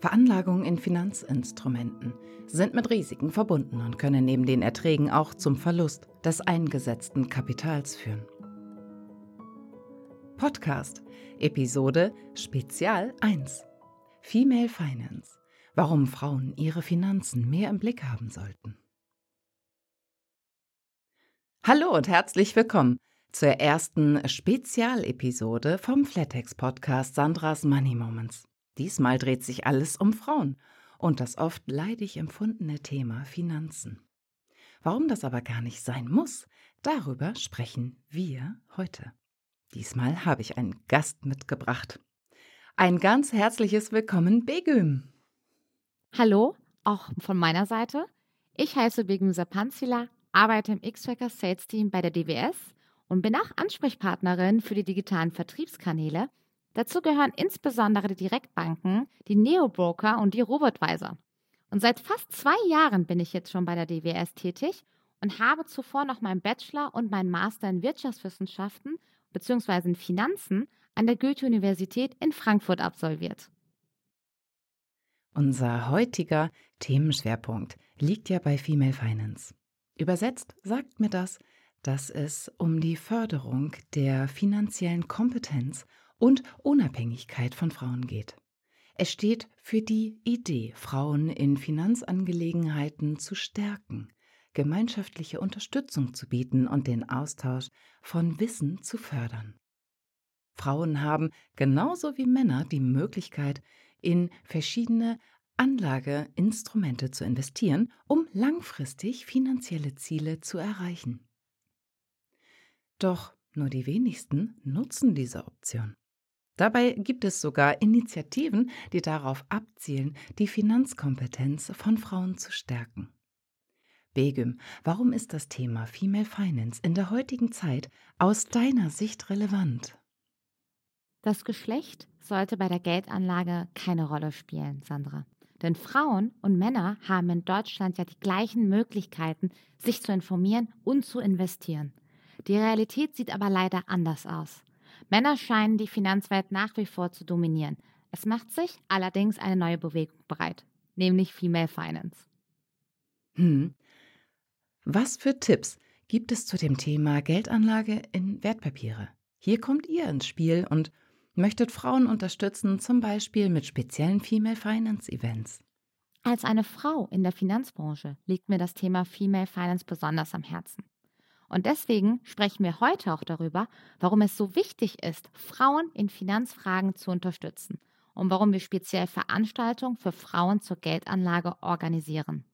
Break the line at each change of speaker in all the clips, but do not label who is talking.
Veranlagungen in Finanzinstrumenten sind mit Risiken verbunden und können neben den Erträgen auch zum Verlust des eingesetzten Kapitals führen. Podcast Episode Spezial 1 Female Finance Warum Frauen ihre Finanzen mehr im Blick haben sollten. Hallo und herzlich willkommen zur ersten Spezialepisode vom Flatex Podcast Sandras Money Moments. Diesmal dreht sich alles um Frauen und das oft leidig empfundene Thema Finanzen. Warum das aber gar nicht sein muss, darüber sprechen wir heute. Diesmal habe ich einen Gast mitgebracht. Ein ganz herzliches Willkommen, Begüm.
Hallo, auch von meiner Seite. Ich heiße Begüm Sapanzila, arbeite im X-Tracker Sales Team bei der DWS und bin auch Ansprechpartnerin für die digitalen Vertriebskanäle Dazu gehören insbesondere die Direktbanken, die Neobroker und die Robotweiser. Und seit fast zwei Jahren bin ich jetzt schon bei der DWS tätig und habe zuvor noch meinen Bachelor und meinen Master in Wirtschaftswissenschaften bzw. in Finanzen an der Goethe-Universität in Frankfurt absolviert.
Unser heutiger Themenschwerpunkt liegt ja bei Female Finance. Übersetzt sagt mir das, dass es um die Förderung der finanziellen Kompetenz und Unabhängigkeit von Frauen geht. Es steht für die Idee, Frauen in Finanzangelegenheiten zu stärken, gemeinschaftliche Unterstützung zu bieten und den Austausch von Wissen zu fördern. Frauen haben genauso wie Männer die Möglichkeit, in verschiedene Anlageinstrumente zu investieren, um langfristig finanzielle Ziele zu erreichen. Doch nur die wenigsten nutzen diese Option. Dabei gibt es sogar Initiativen, die darauf abzielen, die Finanzkompetenz von Frauen zu stärken. Begüm, warum ist das Thema Female Finance in der heutigen Zeit aus deiner Sicht relevant?
Das Geschlecht sollte bei der Geldanlage keine Rolle spielen, Sandra. Denn Frauen und Männer haben in Deutschland ja die gleichen Möglichkeiten, sich zu informieren und zu investieren. Die Realität sieht aber leider anders aus. Männer scheinen die Finanzwelt nach wie vor zu dominieren. Es macht sich allerdings eine neue Bewegung bereit, nämlich Female Finance.
Hm. Was für Tipps gibt es zu dem Thema Geldanlage in Wertpapiere? Hier kommt ihr ins Spiel und möchtet Frauen unterstützen, zum Beispiel mit speziellen Female Finance Events.
Als eine Frau in der Finanzbranche liegt mir das Thema Female Finance besonders am Herzen. Und deswegen sprechen wir heute auch darüber, warum es so wichtig ist, Frauen in Finanzfragen zu unterstützen und warum wir speziell Veranstaltungen für Frauen zur Geldanlage organisieren.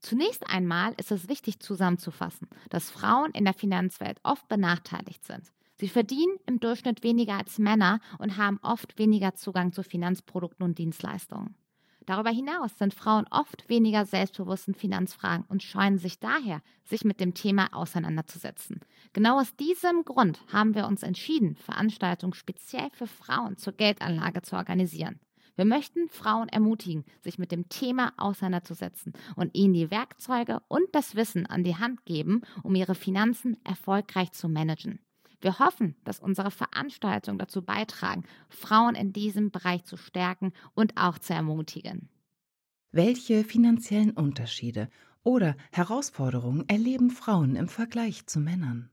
Zunächst einmal ist es wichtig zusammenzufassen, dass Frauen in der Finanzwelt oft benachteiligt sind. Sie verdienen im Durchschnitt weniger als Männer und haben oft weniger Zugang zu Finanzprodukten und Dienstleistungen. Darüber hinaus sind Frauen oft weniger selbstbewusst in Finanzfragen und scheuen sich daher, sich mit dem Thema auseinanderzusetzen. Genau aus diesem Grund haben wir uns entschieden, Veranstaltungen speziell für Frauen zur Geldanlage zu organisieren. Wir möchten Frauen ermutigen, sich mit dem Thema auseinanderzusetzen und ihnen die Werkzeuge und das Wissen an die Hand geben, um ihre Finanzen erfolgreich zu managen. Wir hoffen, dass unsere Veranstaltungen dazu beitragen, Frauen in diesem Bereich zu stärken und auch zu ermutigen.
Welche finanziellen Unterschiede oder Herausforderungen erleben Frauen im Vergleich zu Männern?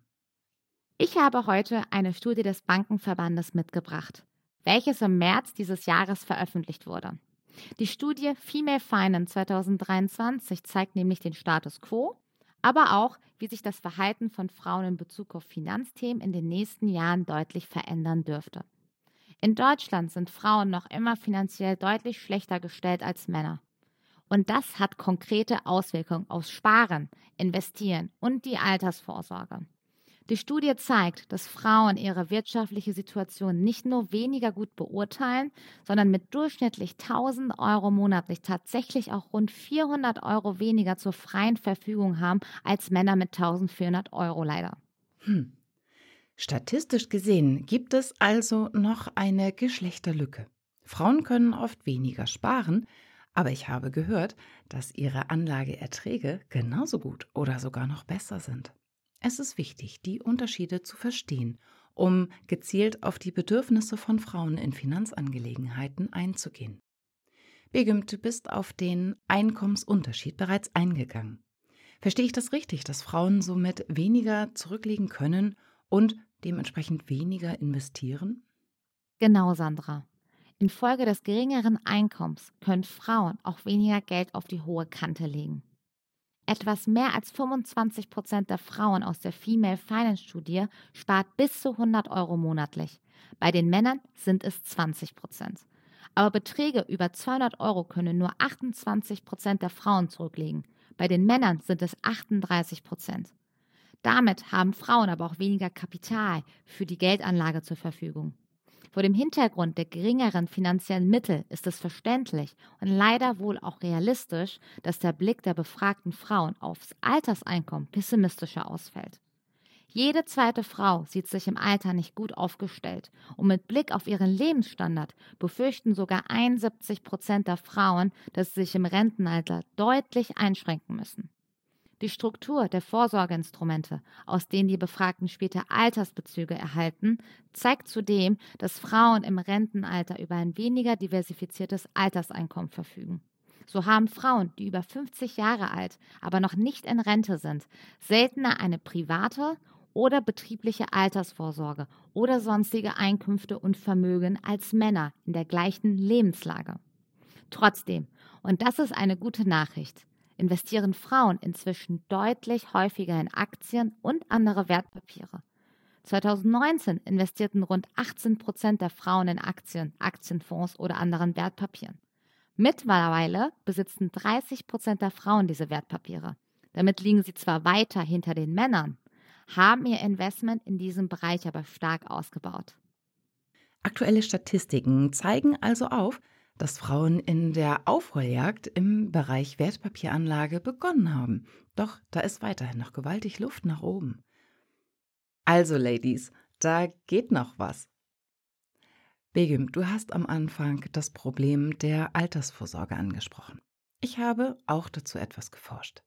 Ich habe heute eine Studie des Bankenverbandes mitgebracht, welches im März dieses Jahres veröffentlicht wurde. Die Studie Female Finance 2023 zeigt nämlich den Status quo aber auch, wie sich das Verhalten von Frauen in Bezug auf Finanzthemen in den nächsten Jahren deutlich verändern dürfte. In Deutschland sind Frauen noch immer finanziell deutlich schlechter gestellt als Männer. Und das hat konkrete Auswirkungen aufs Sparen, Investieren und die Altersvorsorge. Die Studie zeigt, dass Frauen ihre wirtschaftliche Situation nicht nur weniger gut beurteilen, sondern mit durchschnittlich 1000 Euro monatlich tatsächlich auch rund 400 Euro weniger zur freien Verfügung haben als Männer mit 1400 Euro leider. Hm.
Statistisch gesehen gibt es also noch eine Geschlechterlücke. Frauen können oft weniger sparen, aber ich habe gehört, dass ihre Anlageerträge genauso gut oder sogar noch besser sind. Es ist wichtig, die Unterschiede zu verstehen, um gezielt auf die Bedürfnisse von Frauen in Finanzangelegenheiten einzugehen. Begüm, du bist auf den Einkommensunterschied bereits eingegangen. Verstehe ich das richtig, dass Frauen somit weniger zurücklegen können und dementsprechend weniger investieren?
Genau, Sandra. Infolge des geringeren Einkommens können Frauen auch weniger Geld auf die hohe Kante legen. Etwas mehr als 25 Prozent der Frauen aus der Female Finance Studie spart bis zu 100 Euro monatlich. Bei den Männern sind es 20 Prozent. Aber Beträge über 200 Euro können nur 28 Prozent der Frauen zurücklegen. Bei den Männern sind es 38 Prozent. Damit haben Frauen aber auch weniger Kapital für die Geldanlage zur Verfügung. Vor dem Hintergrund der geringeren finanziellen Mittel ist es verständlich und leider wohl auch realistisch, dass der Blick der befragten Frauen aufs Alterseinkommen pessimistischer ausfällt. Jede zweite Frau sieht sich im Alter nicht gut aufgestellt und mit Blick auf ihren Lebensstandard befürchten sogar 71 Prozent der Frauen, dass sie sich im Rentenalter deutlich einschränken müssen. Die Struktur der Vorsorgeinstrumente, aus denen die Befragten später Altersbezüge erhalten, zeigt zudem, dass Frauen im Rentenalter über ein weniger diversifiziertes Alterseinkommen verfügen. So haben Frauen, die über 50 Jahre alt, aber noch nicht in Rente sind, seltener eine private oder betriebliche Altersvorsorge oder sonstige Einkünfte und Vermögen als Männer in der gleichen Lebenslage. Trotzdem, und das ist eine gute Nachricht, investieren Frauen inzwischen deutlich häufiger in Aktien und andere Wertpapiere. 2019 investierten rund 18 Prozent der Frauen in Aktien, Aktienfonds oder anderen Wertpapieren. Mittlerweile besitzen 30 Prozent der Frauen diese Wertpapiere. Damit liegen sie zwar weiter hinter den Männern, haben ihr Investment in diesem Bereich aber stark ausgebaut.
Aktuelle Statistiken zeigen also auf, dass Frauen in der Aufholjagd im Bereich Wertpapieranlage begonnen haben. Doch da ist weiterhin noch gewaltig Luft nach oben. Also, Ladies, da geht noch was. Begüm, du hast am Anfang das Problem der Altersvorsorge angesprochen. Ich habe auch dazu etwas geforscht.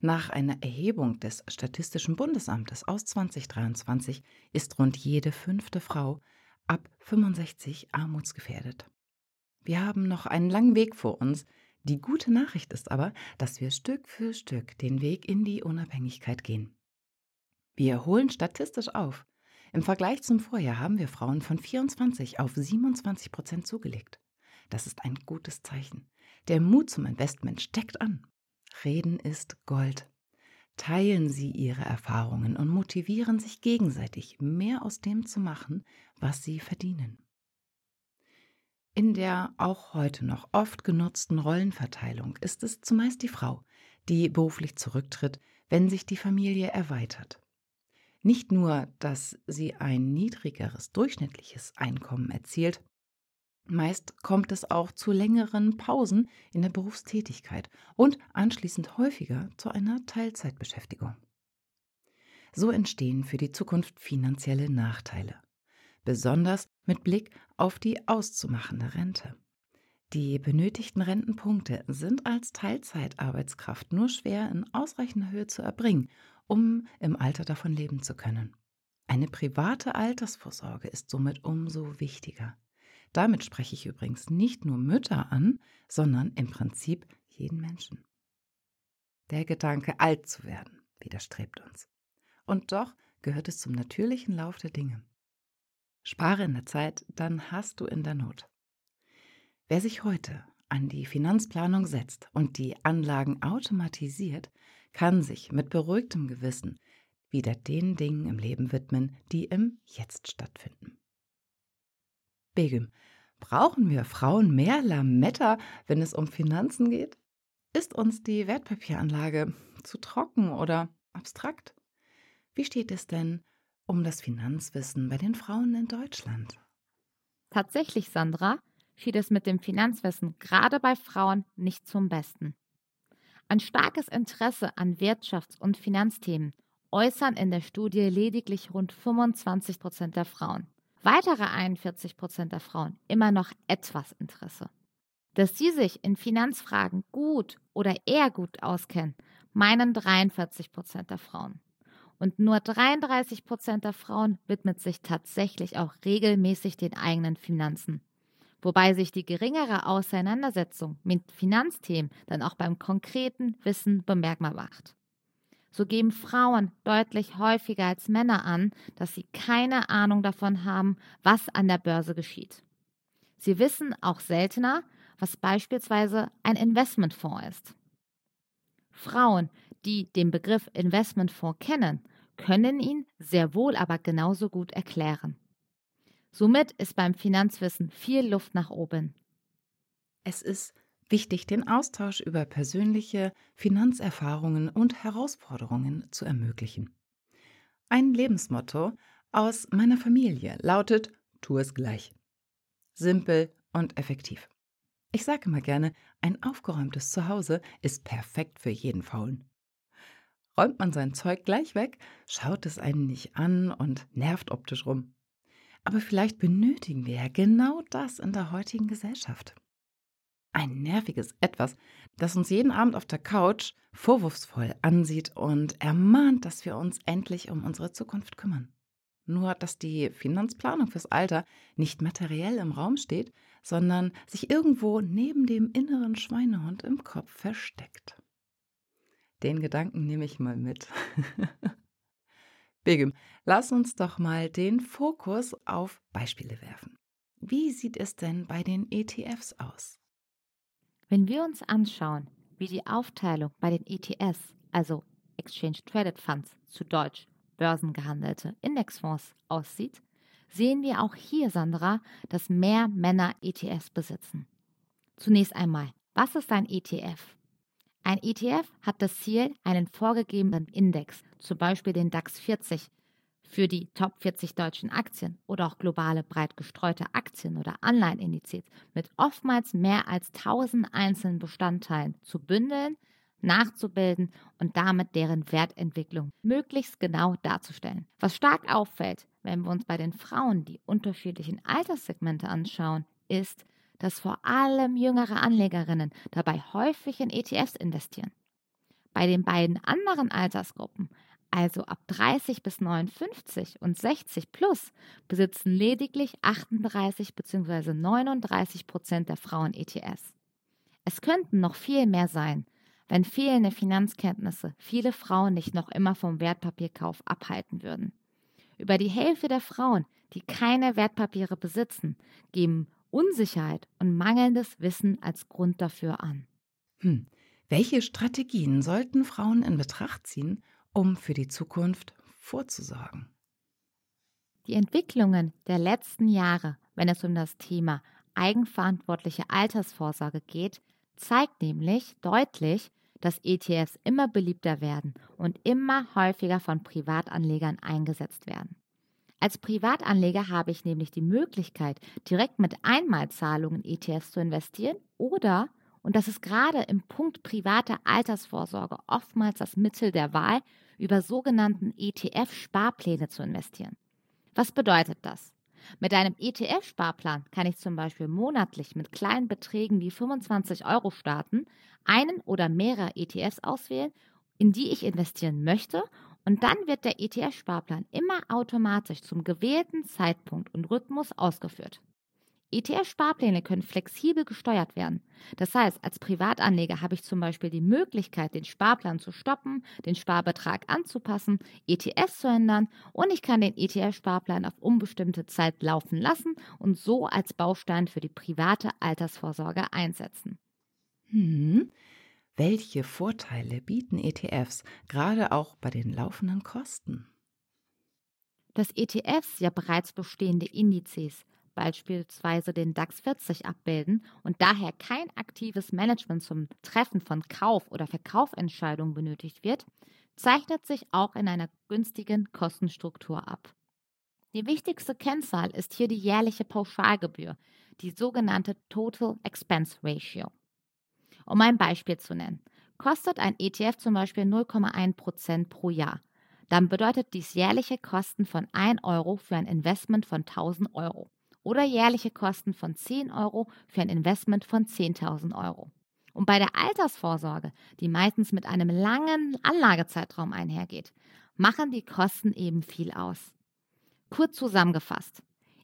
Nach einer Erhebung des Statistischen Bundesamtes aus 2023 ist rund jede fünfte Frau ab 65 armutsgefährdet. Wir haben noch einen langen Weg vor uns. Die gute Nachricht ist aber, dass wir Stück für Stück den Weg in die Unabhängigkeit gehen. Wir holen statistisch auf. Im Vergleich zum Vorjahr haben wir Frauen von 24 auf 27 Prozent zugelegt. Das ist ein gutes Zeichen. Der Mut zum Investment steckt an. Reden ist Gold. Teilen Sie Ihre Erfahrungen und motivieren sich gegenseitig, mehr aus dem zu machen, was Sie verdienen. In der auch heute noch oft genutzten Rollenverteilung ist es zumeist die Frau, die beruflich zurücktritt, wenn sich die Familie erweitert. Nicht nur, dass sie ein niedrigeres durchschnittliches Einkommen erzielt, meist kommt es auch zu längeren Pausen in der Berufstätigkeit und anschließend häufiger zu einer Teilzeitbeschäftigung. So entstehen für die Zukunft finanzielle Nachteile besonders mit Blick auf die auszumachende Rente. Die benötigten Rentenpunkte sind als Teilzeitarbeitskraft nur schwer in ausreichender Höhe zu erbringen, um im Alter davon leben zu können. Eine private Altersvorsorge ist somit umso wichtiger. Damit spreche ich übrigens nicht nur Mütter an, sondern im Prinzip jeden Menschen. Der Gedanke, alt zu werden, widerstrebt uns. Und doch gehört es zum natürlichen Lauf der Dinge. Spare in der Zeit, dann hast du in der Not. Wer sich heute an die Finanzplanung setzt und die Anlagen automatisiert, kann sich mit beruhigtem Gewissen wieder den Dingen im Leben widmen, die im Jetzt stattfinden. Begüm, brauchen wir Frauen mehr Lametta, wenn es um Finanzen geht? Ist uns die Wertpapieranlage zu trocken oder abstrakt? Wie steht es denn um das Finanzwissen bei den Frauen in Deutschland?
Tatsächlich, Sandra, steht es mit dem Finanzwissen gerade bei Frauen nicht zum Besten. Ein starkes Interesse an Wirtschafts- und Finanzthemen äußern in der Studie lediglich rund 25 Prozent der Frauen. Weitere 41 Prozent der Frauen immer noch etwas Interesse. Dass sie sich in Finanzfragen gut oder eher gut auskennen, meinen 43 Prozent der Frauen. Und nur 33 Prozent der Frauen widmet sich tatsächlich auch regelmäßig den eigenen Finanzen. wobei sich die geringere Auseinandersetzung mit Finanzthemen dann auch beim konkreten Wissen bemerkbar macht. So geben Frauen deutlich häufiger als Männer an, dass sie keine Ahnung davon haben, was an der Börse geschieht. Sie wissen auch seltener, was beispielsweise ein Investmentfonds ist. Frauen, die den Begriff Investmentfonds kennen, können ihn sehr wohl aber genauso gut erklären. Somit ist beim Finanzwissen viel Luft nach oben.
Es ist wichtig, den Austausch über persönliche Finanzerfahrungen und Herausforderungen zu ermöglichen. Ein Lebensmotto aus meiner Familie lautet, tu es gleich. Simpel und effektiv. Ich sage immer gerne, ein aufgeräumtes Zuhause ist perfekt für jeden Faulen. Räumt man sein Zeug gleich weg, schaut es einen nicht an und nervt optisch rum. Aber vielleicht benötigen wir ja genau das in der heutigen Gesellschaft. Ein nerviges Etwas, das uns jeden Abend auf der Couch vorwurfsvoll ansieht und ermahnt, dass wir uns endlich um unsere Zukunft kümmern. Nur, dass die Finanzplanung fürs Alter nicht materiell im Raum steht, sondern sich irgendwo neben dem inneren Schweinehund im Kopf versteckt. Den Gedanken nehme ich mal mit. Begum, lass uns doch mal den Fokus auf Beispiele werfen. Wie sieht es denn bei den ETFs aus?
Wenn wir uns anschauen, wie die Aufteilung bei den ETS, also Exchange Traded Funds, zu Deutsch börsengehandelte Indexfonds, aussieht, sehen wir auch hier, Sandra, dass mehr Männer ETFs besitzen. Zunächst einmal, was ist ein ETF? Ein ETF hat das Ziel, einen vorgegebenen Index, zum Beispiel den DAX 40, für die Top 40 deutschen Aktien oder auch globale breit gestreute Aktien- oder Anleihenindizes mit oftmals mehr als 1000 einzelnen Bestandteilen zu bündeln, nachzubilden und damit deren Wertentwicklung möglichst genau darzustellen. Was stark auffällt, wenn wir uns bei den Frauen die unterschiedlichen Alterssegmente anschauen, ist, dass vor allem jüngere Anlegerinnen dabei häufig in ETFs investieren. Bei den beiden anderen Altersgruppen also ab 30 bis 59 und 60 plus, besitzen lediglich 38 bzw. 39 Prozent der Frauen ETS. Es könnten noch viel mehr sein, wenn fehlende Finanzkenntnisse viele Frauen nicht noch immer vom Wertpapierkauf abhalten würden. Über die Hälfte der Frauen, die keine Wertpapiere besitzen, geben Unsicherheit und mangelndes Wissen als Grund dafür an.
Hm. Welche Strategien sollten Frauen in Betracht ziehen, um für die Zukunft vorzusorgen.
Die Entwicklungen der letzten Jahre, wenn es um das Thema eigenverantwortliche Altersvorsorge geht, zeigt nämlich deutlich, dass ETFs immer beliebter werden und immer häufiger von Privatanlegern eingesetzt werden. Als Privatanleger habe ich nämlich die Möglichkeit, direkt mit Einmalzahlungen ETFs zu investieren oder und das ist gerade im Punkt private Altersvorsorge oftmals das Mittel der Wahl, über sogenannten ETF-Sparpläne zu investieren. Was bedeutet das? Mit einem ETF-Sparplan kann ich zum Beispiel monatlich mit kleinen Beträgen wie 25 Euro starten, einen oder mehrere ETFs auswählen, in die ich investieren möchte und dann wird der ETF-Sparplan immer automatisch zum gewählten Zeitpunkt und Rhythmus ausgeführt. ETF-Sparpläne können flexibel gesteuert werden. Das heißt, als Privatanleger habe ich zum Beispiel die Möglichkeit, den Sparplan zu stoppen, den Sparbetrag anzupassen, ETS zu ändern und ich kann den ETF-Sparplan auf unbestimmte Zeit laufen lassen und so als Baustein für die private Altersvorsorge einsetzen.
Hm. Welche Vorteile bieten ETFs, gerade auch bei den laufenden Kosten?
Dass ETFs ja bereits bestehende Indizes beispielsweise den DAX 40 abbilden und daher kein aktives Management zum Treffen von Kauf- oder Verkaufentscheidungen benötigt wird, zeichnet sich auch in einer günstigen Kostenstruktur ab. Die wichtigste Kennzahl ist hier die jährliche Pauschalgebühr, die sogenannte Total Expense Ratio. Um ein Beispiel zu nennen, kostet ein ETF zum Beispiel 0,1% pro Jahr. Dann bedeutet dies jährliche Kosten von 1 Euro für ein Investment von 1000 Euro oder jährliche Kosten von 10 Euro für ein Investment von 10.000 Euro. Und bei der Altersvorsorge, die meistens mit einem langen Anlagezeitraum einhergeht, machen die Kosten eben viel aus. Kurz zusammengefasst,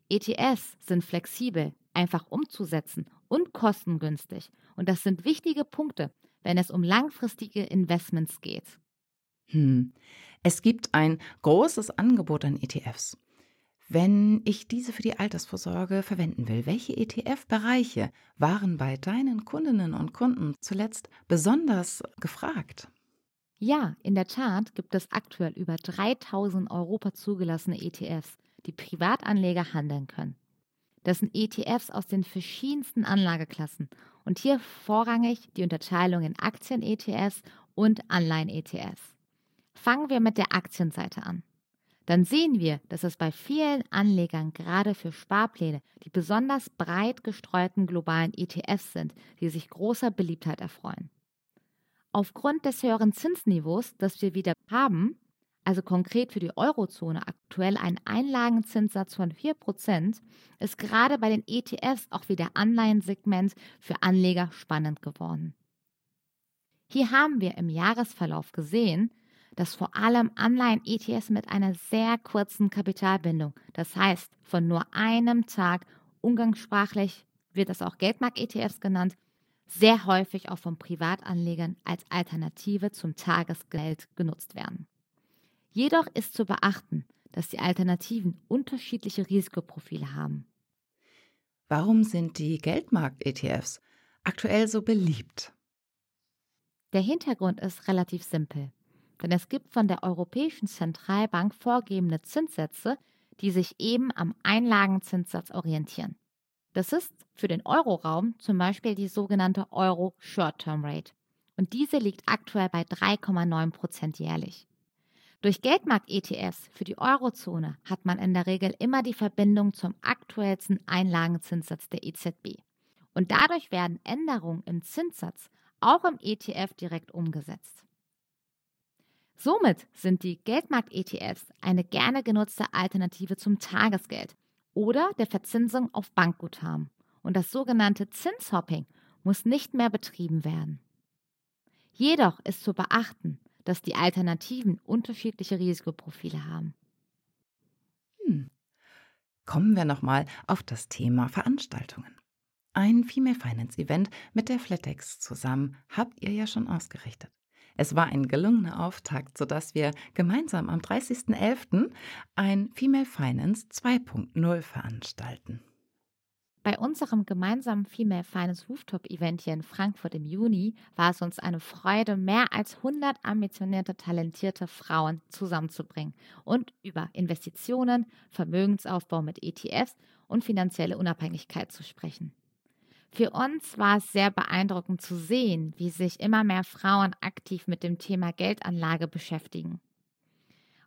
ETS sind flexibel, einfach umzusetzen und kostengünstig. Und das sind wichtige Punkte, wenn es um langfristige Investments geht.
Hm. Es gibt ein großes Angebot an ETFs. Wenn ich diese für die Altersvorsorge verwenden will, welche ETF-Bereiche waren bei deinen Kundinnen und Kunden zuletzt besonders gefragt?
Ja, in der Tat gibt es aktuell über 3000 Europa zugelassene ETFs, die Privatanleger handeln können. Das sind ETFs aus den verschiedensten Anlageklassen und hier vorrangig die Unterteilung in Aktien-ETFs und Anleihen-ETFs. Fangen wir mit der Aktienseite an. Dann sehen wir, dass es bei vielen Anlegern gerade für Sparpläne die besonders breit gestreuten globalen ETFs sind, die sich großer Beliebtheit erfreuen. Aufgrund des höheren Zinsniveaus, das wir wieder haben, also konkret für die Eurozone aktuell ein Einlagenzinssatz von 4%, ist gerade bei den ETFs auch wieder Anleihensegment für Anleger spannend geworden. Hier haben wir im Jahresverlauf gesehen, dass vor allem Anleihen-ETFs mit einer sehr kurzen Kapitalbindung, das heißt von nur einem Tag, umgangssprachlich wird das auch Geldmarkt-ETFs genannt, sehr häufig auch von Privatanlegern als Alternative zum Tagesgeld genutzt werden. Jedoch ist zu beachten, dass die Alternativen unterschiedliche Risikoprofile haben.
Warum sind die Geldmarkt-ETFs aktuell so beliebt?
Der Hintergrund ist relativ simpel, denn es gibt von der Europäischen Zentralbank vorgegebene Zinssätze, die sich eben am Einlagenzinssatz orientieren. Das ist für den Euroraum zum Beispiel die sogenannte Euro Short-Term Rate. Und diese liegt aktuell bei 3,9 Prozent jährlich. Durch Geldmarkt-ETFs für die Eurozone hat man in der Regel immer die Verbindung zum aktuellsten Einlagenzinssatz der EZB. Und dadurch werden Änderungen im Zinssatz auch im ETF direkt umgesetzt. Somit sind die Geldmarkt-ETFs eine gerne genutzte Alternative zum Tagesgeld oder der Verzinsung auf Bankguthaben. Und das sogenannte Zinshopping muss nicht mehr betrieben werden. Jedoch ist zu beachten, dass die Alternativen unterschiedliche Risikoprofile haben.
Hm. Kommen wir nochmal auf das Thema Veranstaltungen. Ein Female Finance Event mit der Flatex zusammen habt ihr ja schon ausgerichtet. Es war ein gelungener Auftakt, sodass wir gemeinsam am 30.11. ein Female Finance 2.0 veranstalten.
Bei unserem gemeinsamen Female Finance Rooftop Event hier in Frankfurt im Juni war es uns eine Freude, mehr als 100 ambitionierte, talentierte Frauen zusammenzubringen und über Investitionen, Vermögensaufbau mit ETFs und finanzielle Unabhängigkeit zu sprechen. Für uns war es sehr beeindruckend zu sehen, wie sich immer mehr Frauen aktiv mit dem Thema Geldanlage beschäftigen.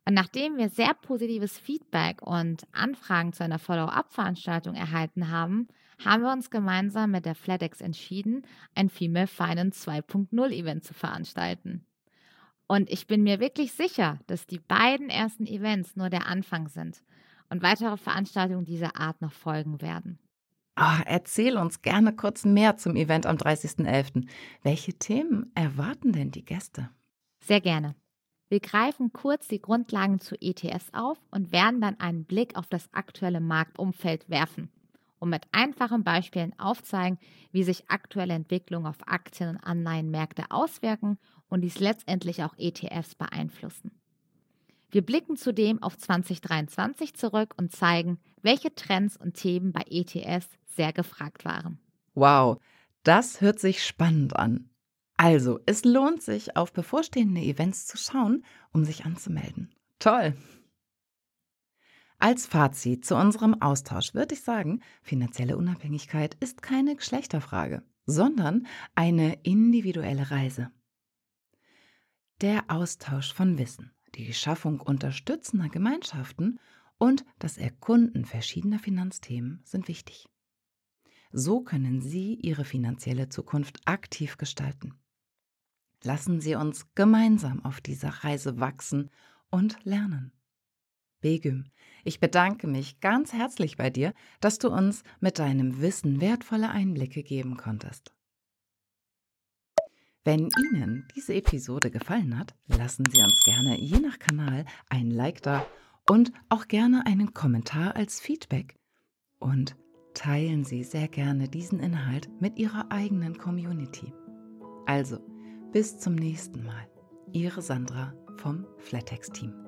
Und nachdem wir sehr positives Feedback und Anfragen zu einer Follow-up-Veranstaltung erhalten haben, haben wir uns gemeinsam mit der FedEx entschieden, ein Female Finance 2.0 Event zu veranstalten. Und ich bin mir wirklich sicher, dass die beiden ersten Events nur der Anfang sind und weitere Veranstaltungen dieser Art noch folgen werden.
Oh, erzähl uns gerne kurz mehr zum Event am 30.11. Welche Themen erwarten denn die Gäste?
Sehr gerne. Wir greifen kurz die Grundlagen zu ETS auf und werden dann einen Blick auf das aktuelle Marktumfeld werfen und mit einfachen Beispielen aufzeigen, wie sich aktuelle Entwicklungen auf Aktien- und Anleihenmärkte auswirken und dies letztendlich auch ETFs beeinflussen. Wir blicken zudem auf 2023 zurück und zeigen, welche Trends und Themen bei ETFs sehr gefragt waren.
Wow, das hört sich spannend an. Also, es lohnt sich, auf bevorstehende Events zu schauen, um sich anzumelden. Toll! Als Fazit zu unserem Austausch würde ich sagen, finanzielle Unabhängigkeit ist keine Geschlechterfrage, sondern eine individuelle Reise. Der Austausch von Wissen, die Schaffung unterstützender Gemeinschaften und das Erkunden verschiedener Finanzthemen sind wichtig. So können Sie Ihre finanzielle Zukunft aktiv gestalten. Lassen Sie uns gemeinsam auf dieser Reise wachsen und lernen. Begüm, ich bedanke mich ganz herzlich bei dir, dass du uns mit deinem Wissen wertvolle Einblicke geben konntest. Wenn Ihnen diese Episode gefallen hat, lassen Sie uns gerne je nach Kanal ein Like da und auch gerne einen Kommentar als Feedback. Und teilen Sie sehr gerne diesen Inhalt mit Ihrer eigenen Community. Also, bis zum nächsten Mal. Ihre Sandra vom Flatex Team.